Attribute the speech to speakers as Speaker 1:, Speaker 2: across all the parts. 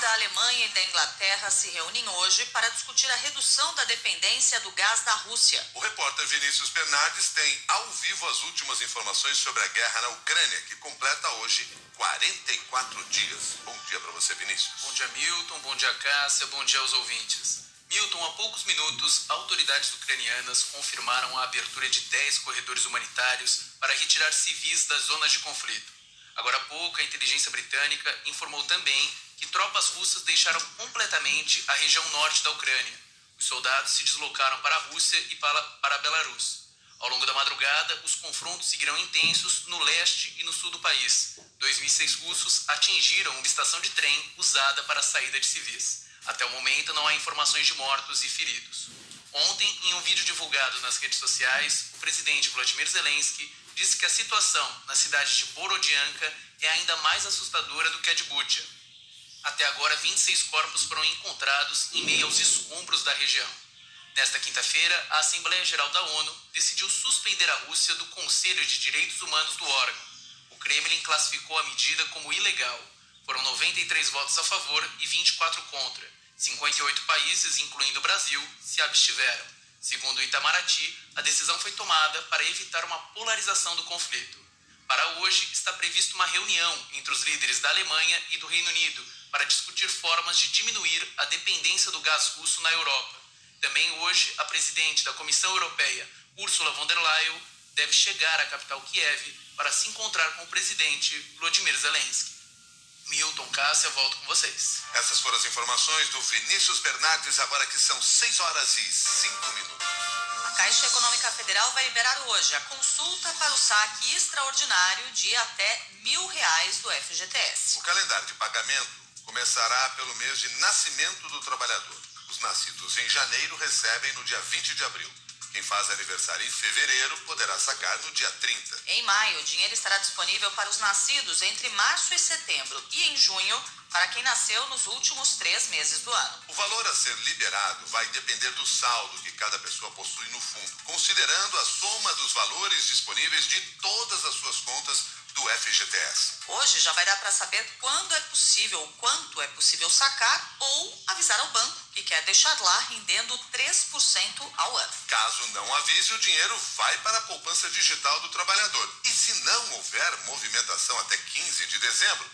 Speaker 1: da Alemanha e da Inglaterra se reúnem hoje para discutir a redução da dependência do gás da Rússia.
Speaker 2: O repórter Vinícius Bernardes tem ao vivo as últimas informações sobre a guerra na Ucrânia, que completa hoje 44 dias. Bom dia para você, Vinícius.
Speaker 3: Bom dia, Milton. Bom dia, Cássia. Bom dia aos ouvintes. Milton, há poucos minutos, autoridades ucranianas confirmaram a abertura de 10 corredores humanitários para retirar civis das zonas de conflito. Agora há pouco, a inteligência britânica informou também que tropas russas deixaram completamente a região norte da Ucrânia. Os soldados se deslocaram para a Rússia e para, para a Belarus. Ao longo da madrugada, os confrontos seguirão intensos no leste e no sul do país. Dois mísseis russos atingiram uma estação de trem usada para a saída de civis. Até o momento, não há informações de mortos e feridos. Ontem, em um vídeo divulgado nas redes sociais, o presidente Vladimir Zelensky disse que a situação na cidade de Borodianka é ainda mais assustadora do que a de Bucha. Até agora, 26 corpos foram encontrados em meio aos escombros da região. Nesta quinta-feira, a Assembleia Geral da ONU decidiu suspender a Rússia do Conselho de Direitos Humanos do órgão. O Kremlin classificou a medida como ilegal. Foram 93 votos a favor e 24 contra. 58 países, incluindo o Brasil, se abstiveram. Segundo o Itamaraty, a decisão foi tomada para evitar uma polarização do conflito. Para hoje, está prevista uma reunião entre os líderes da Alemanha e do Reino Unido para discutir formas de diminuir a dependência do gás russo na Europa. Também hoje, a presidente da Comissão Europeia, Ursula von der Leyen, deve chegar à capital Kiev para se encontrar com o presidente Vladimir Zelensky. Milton Cássia, volto com vocês.
Speaker 2: Essas foram as informações do Vinícius Bernardes, agora que são 6 horas e 5 minutos.
Speaker 1: Caixa Econômica Federal vai liberar hoje a consulta para o saque extraordinário de até mil reais do FGTS.
Speaker 2: O calendário de pagamento começará pelo mês de nascimento do trabalhador. Os nascidos em janeiro recebem no dia 20 de abril. Quem faz aniversário em fevereiro poderá sacar no dia 30.
Speaker 1: Em maio, o dinheiro estará disponível para os nascidos entre março e setembro e em junho para quem nasceu nos últimos três meses do ano.
Speaker 2: O valor a ser liberado vai depender do saldo que cada pessoa possui no fundo, considerando a soma dos valores disponíveis de todas as suas contas do FGTS.
Speaker 1: Hoje já vai dar para saber quando é possível, quanto é possível sacar ou avisar ao banco que quer deixar lá rendendo 3% ao ano.
Speaker 2: Caso não avise, o dinheiro vai para a poupança digital do trabalhador. E se não houver movimentação até 15 de dezembro,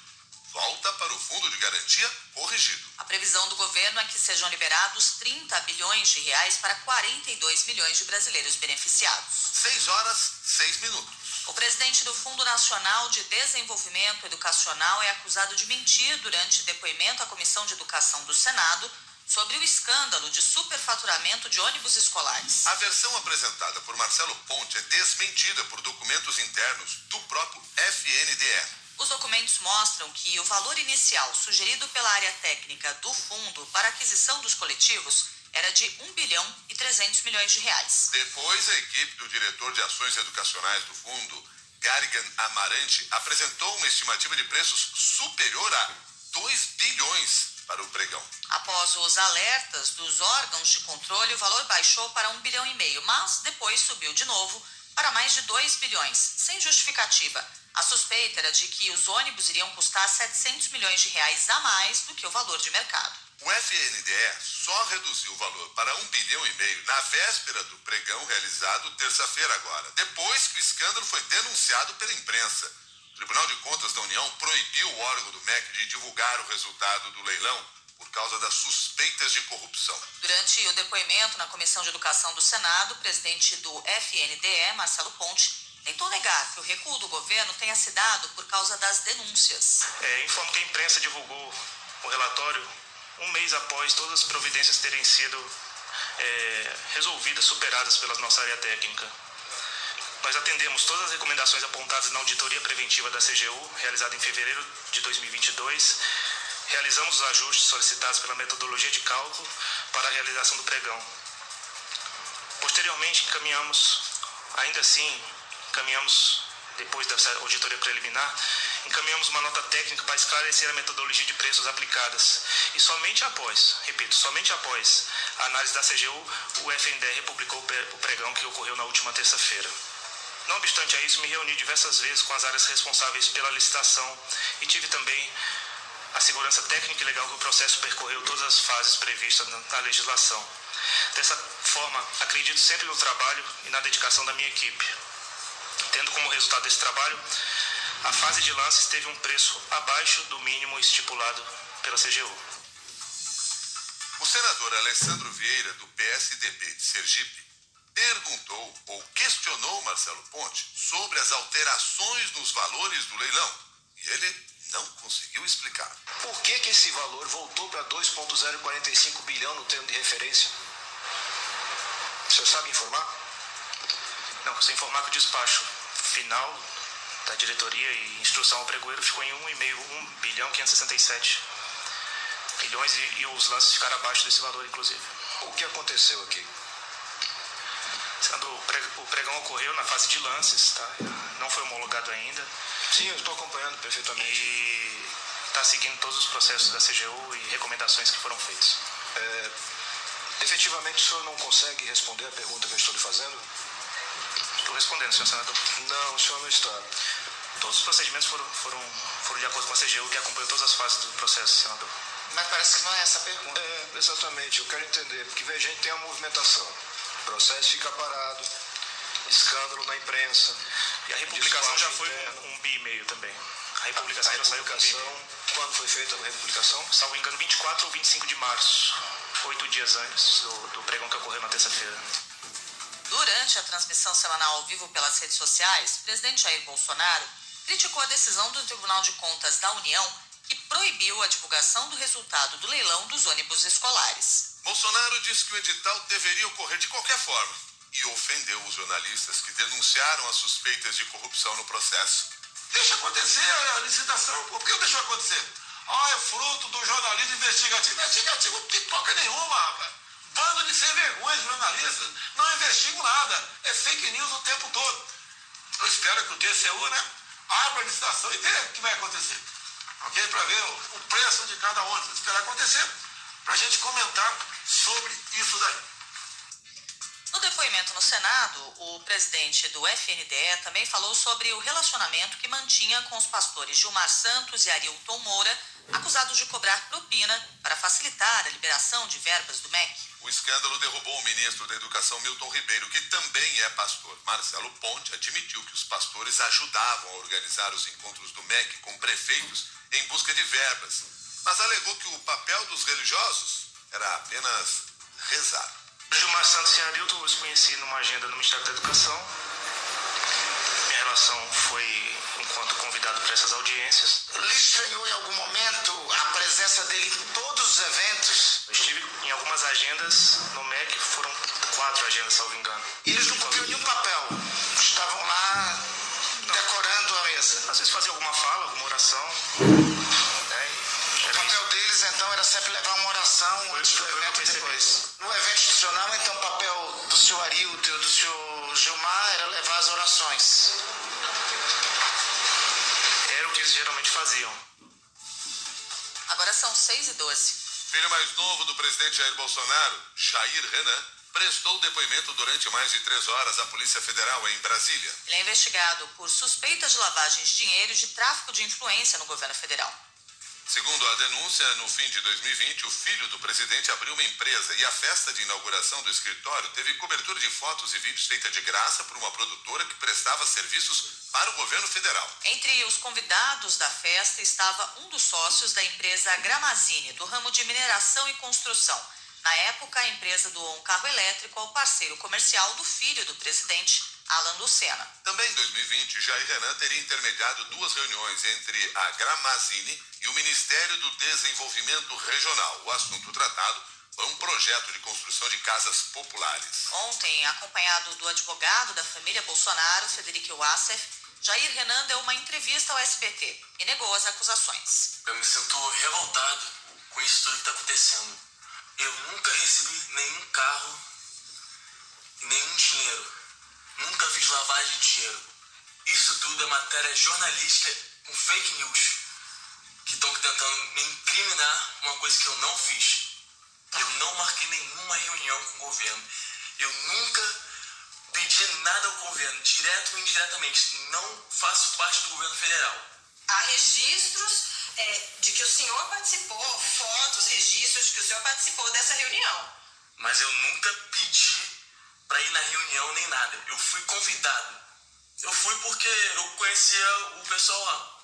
Speaker 2: volta para o fundo de garantia corrigido.
Speaker 1: A previsão do governo é que sejam liberados 30 bilhões de reais para 42 milhões de brasileiros beneficiados.
Speaker 2: 6 horas, 6 minutos.
Speaker 1: O presidente do Fundo Nacional de Desenvolvimento Educacional é acusado de mentir durante depoimento à Comissão de Educação do Senado sobre o escândalo de superfaturamento de ônibus escolares.
Speaker 2: A versão apresentada por Marcelo Ponte é desmentida por documentos internos do próprio FNDE.
Speaker 1: Os documentos mostram que o valor inicial sugerido pela área técnica do fundo para aquisição dos coletivos era de 1 bilhão e 300 milhões de reais.
Speaker 2: Depois, a equipe do diretor de ações educacionais do fundo, Garrigan Amarante, apresentou uma estimativa de preços superior a 2 bilhões para o pregão.
Speaker 1: Após os alertas dos órgãos de controle, o valor baixou para 1 bilhão e meio, mas depois subiu de novo para mais de 2 bilhões, sem justificativa. A suspeita era de que os ônibus iriam custar 700 milhões de reais a mais do que o valor de mercado.
Speaker 2: O FNDE só reduziu o valor para um bilhão e meio na véspera do pregão realizado terça-feira agora, depois que o escândalo foi denunciado pela imprensa. O Tribunal de Contas da União proibiu o órgão do MEC de divulgar o resultado do leilão por causa das suspeitas de corrupção.
Speaker 1: Durante o depoimento na Comissão de Educação do Senado, o presidente do FNDE, Marcelo Ponte, tentou negar que o recuo do governo tenha se dado por causa das denúncias.
Speaker 4: É, informo que a imprensa divulgou o relatório um mês após todas as providências terem sido é, resolvidas, superadas pela nossa área técnica. Nós atendemos todas as recomendações apontadas na auditoria preventiva da CGU, realizada em fevereiro de 2022. Realizamos os ajustes solicitados pela metodologia de cálculo para a realização do pregão. Posteriormente, encaminhamos, ainda assim, encaminhamos, depois dessa auditoria preliminar, encaminhamos uma nota técnica para esclarecer a metodologia de preços aplicadas. E somente após, repito, somente após a análise da CGU, o FNDE republicou o pregão que ocorreu na última terça-feira. Não obstante a isso, me reuni diversas vezes com as áreas responsáveis pela licitação e tive também a segurança técnica e legal que o processo percorreu todas as fases previstas na legislação. Dessa forma, acredito sempre no trabalho e na dedicação da minha equipe. Tendo como resultado desse trabalho, a fase de lances teve um preço abaixo do mínimo estipulado pela CGU.
Speaker 2: O senador Alessandro Vieira, do PSDB de Sergipe, perguntou ou questionou Marcelo Ponte sobre as alterações nos valores do leilão. E ele não conseguiu explicar.
Speaker 5: Por que, que esse valor voltou para 2,045 bilhão no termo de referência? O senhor sabe informar?
Speaker 4: Não, você informar que o despacho final da diretoria e instrução ao pregoeiro ficou em 1,5 1 bilhão 567 milhões e, e os lances ficaram abaixo desse valor, inclusive.
Speaker 5: O que aconteceu aqui?
Speaker 4: Sendo o pregão ocorreu na fase de lances, tá? Não foi homologado ainda.
Speaker 5: Sim, eu estou acompanhando perfeitamente.
Speaker 4: E está seguindo todos os processos da CGU e recomendações que foram feitas.
Speaker 5: É, efetivamente, o senhor não consegue responder a pergunta que eu estou lhe fazendo?
Speaker 4: Estou respondendo, senhor senador.
Speaker 5: Não, o senhor não está.
Speaker 4: Todos os procedimentos foram, foram, foram de acordo com a CGU, que acompanhou todas as fases do processo, senador.
Speaker 6: Mas parece que não é essa a pergunta.
Speaker 5: É, exatamente. Eu quero entender, porque veja, a gente tem a movimentação. O processo fica parado, escândalo na imprensa.
Speaker 4: E a republicação já foi interno. um bi e meio também. A republicação, a, a já saiu com um bi
Speaker 5: Quando foi feita a republicação?
Speaker 4: Salvo engano, 24 ou 25 de março. Oito dias antes do, do pregão que ocorreu na terça-feira.
Speaker 1: Durante a transmissão semanal ao vivo pelas redes sociais, o presidente Jair Bolsonaro criticou a decisão do Tribunal de Contas da União que proibiu a divulgação do resultado do leilão dos ônibus escolares.
Speaker 2: Bolsonaro disse que o edital deveria ocorrer de qualquer forma e ofendeu os jornalistas que denunciaram as suspeitas de corrupção no processo.
Speaker 7: Deixa acontecer a licitação. Por que deixou acontecer? Ah, é fruto do jornalismo investigativo. Investigativo não tem toca nenhuma, rapaz. Bando de sem vergonha, jornalistas. Não investigam nada. É fake news o tempo todo. Eu espero que o TCU, né, abra a licitação e veja o que vai acontecer ok? Para ver o, preço de cada ônibus, esperar acontecer, para a gente comentar sobre isso daí.
Speaker 1: No depoimento no Senado, o presidente do FNDE também falou sobre o relacionamento que mantinha com os pastores Gilmar Santos e Arilton Moura, acusados de cobrar propina para facilitar a liberação de verbas do MEC.
Speaker 2: O escândalo derrubou o ministro da Educação Milton Ribeiro, que também é pastor. Marcelo Ponte admitiu que os pastores ajudavam a organizar os encontros do MEC com prefeitos em busca de verbas, mas alegou que o papel dos religiosos era apenas rezar.
Speaker 4: Gilmar Santos e Arilton os conheci numa agenda no Ministério da Educação. Minha relação foi enquanto convidado para essas audiências.
Speaker 6: Lhe estranhou em algum momento a presença dele em todos os eventos?
Speaker 4: Eu estive em algumas agendas no MEC, foram quatro agendas, salvo engano.
Speaker 6: E eles não cumpriam nenhum papel? Estavam lá decorando a mesa?
Speaker 4: Às vezes fazia alguma fala, alguma oração.
Speaker 6: O papel deles, então, era sempre levar uma oração antes do evento depois. No evento institucional, então, o papel do senhor Arilton e do senhor Gilmar era levar as orações.
Speaker 4: Era o que eles geralmente faziam.
Speaker 1: Agora são 6 e 12.
Speaker 2: Filho mais novo do presidente Jair Bolsonaro, Jair Renan, prestou depoimento durante mais de três horas à Polícia Federal em Brasília.
Speaker 1: Ele é investigado por suspeitas de lavagem de dinheiro e de tráfico de influência no governo federal.
Speaker 2: Segundo a denúncia, no fim de 2020, o filho do presidente abriu uma empresa e a festa de inauguração do escritório teve cobertura de fotos e vídeos feita de graça por uma produtora que prestava serviços para o governo federal.
Speaker 1: Entre os convidados da festa estava um dos sócios da empresa Gramazine, do ramo de mineração e construção. Na época, a empresa doou um carro elétrico ao parceiro comercial do filho do presidente, Alan Lucena.
Speaker 2: Também em 2020, Jair Renan teria intermediado duas reuniões entre a Gramazine e o Ministério do Desenvolvimento Regional. O assunto tratado foi um projeto de construção de casas populares.
Speaker 1: Ontem, acompanhado do advogado da família Bolsonaro, Federico Wassef, Jair Renan deu uma entrevista ao SBT e negou as acusações.
Speaker 8: Eu me sinto revoltado com isso tudo que está acontecendo. Eu nunca recebi nenhum carro, nenhum dinheiro. Nunca fiz lavagem de dinheiro. Isso tudo é matéria jornalística com fake news. Que estão tentando me incriminar uma coisa que eu não fiz. Eu não marquei nenhuma reunião com o governo. Eu nunca pedi nada ao governo, direto ou indiretamente. Não faço parte do governo federal.
Speaker 1: Há registros é, de que o senhor participou, fotos, registros de que o senhor participou dessa reunião.
Speaker 8: Mas eu nunca pedi para ir na reunião nem nada. Eu fui convidado. Eu fui porque eu conhecia o pessoal lá.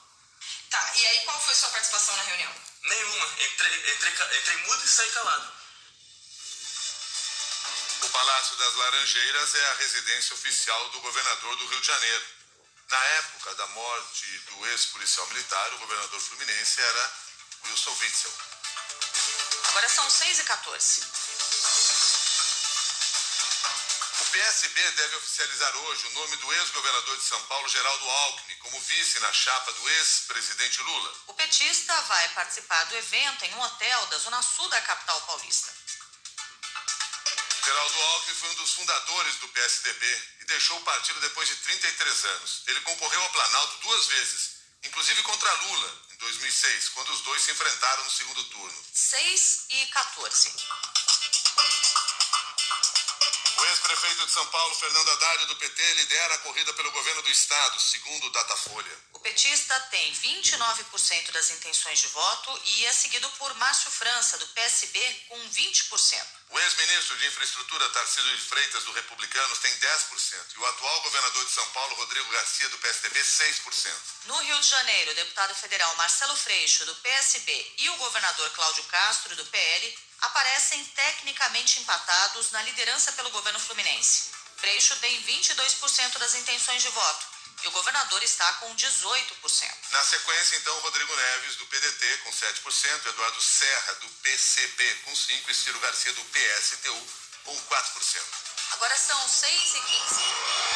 Speaker 1: Tá, e aí qual foi sua participação na reunião?
Speaker 8: Nenhuma. Entrei, entrei, entrei mudo e saí calado.
Speaker 2: O Palácio das Laranjeiras é a residência oficial do governador do Rio de Janeiro. Na época da morte do ex-policial militar, o governador fluminense era Wilson Witzel.
Speaker 1: Agora são 6 e 14
Speaker 2: O PSB deve oficializar hoje o nome do ex-governador de São Paulo, Geraldo Alckmin, como vice na chapa do ex-presidente Lula.
Speaker 1: O petista vai participar do evento em um hotel da zona sul da capital paulista.
Speaker 2: Geraldo Alckmin foi um dos fundadores do PSDB e deixou o partido depois de 33 anos. Ele concorreu ao Planalto duas vezes, inclusive contra Lula, em 2006, quando os dois se enfrentaram no segundo turno.
Speaker 1: 6 e 14.
Speaker 2: O ex-prefeito de São Paulo, Fernando Haddad, do PT, lidera a corrida pelo governo do estado, segundo o Datafolha.
Speaker 1: O petista tem 29% das intenções de voto e é seguido por Márcio França, do PSB, com 20%.
Speaker 2: O ex-ministro de Infraestrutura, Tarcísio de Freitas, do Republicanos, tem 10%. E o atual governador de São Paulo, Rodrigo Garcia, do PSDB, 6%.
Speaker 1: No Rio de Janeiro, o deputado federal Marcelo Freixo, do PSB, e o governador Cláudio Castro, do PL, aparecem tecnicamente empatados na liderança pelo governo fluminense. Freixo tem 22% das intenções de voto e o governador está com 18%.
Speaker 2: Na sequência, então, Rodrigo Neves, do PDT, com 7%, Eduardo Serra, do PCB, com 5%, e Ciro Garcia, do PSTU, com 4%.
Speaker 1: Agora são 6 e 15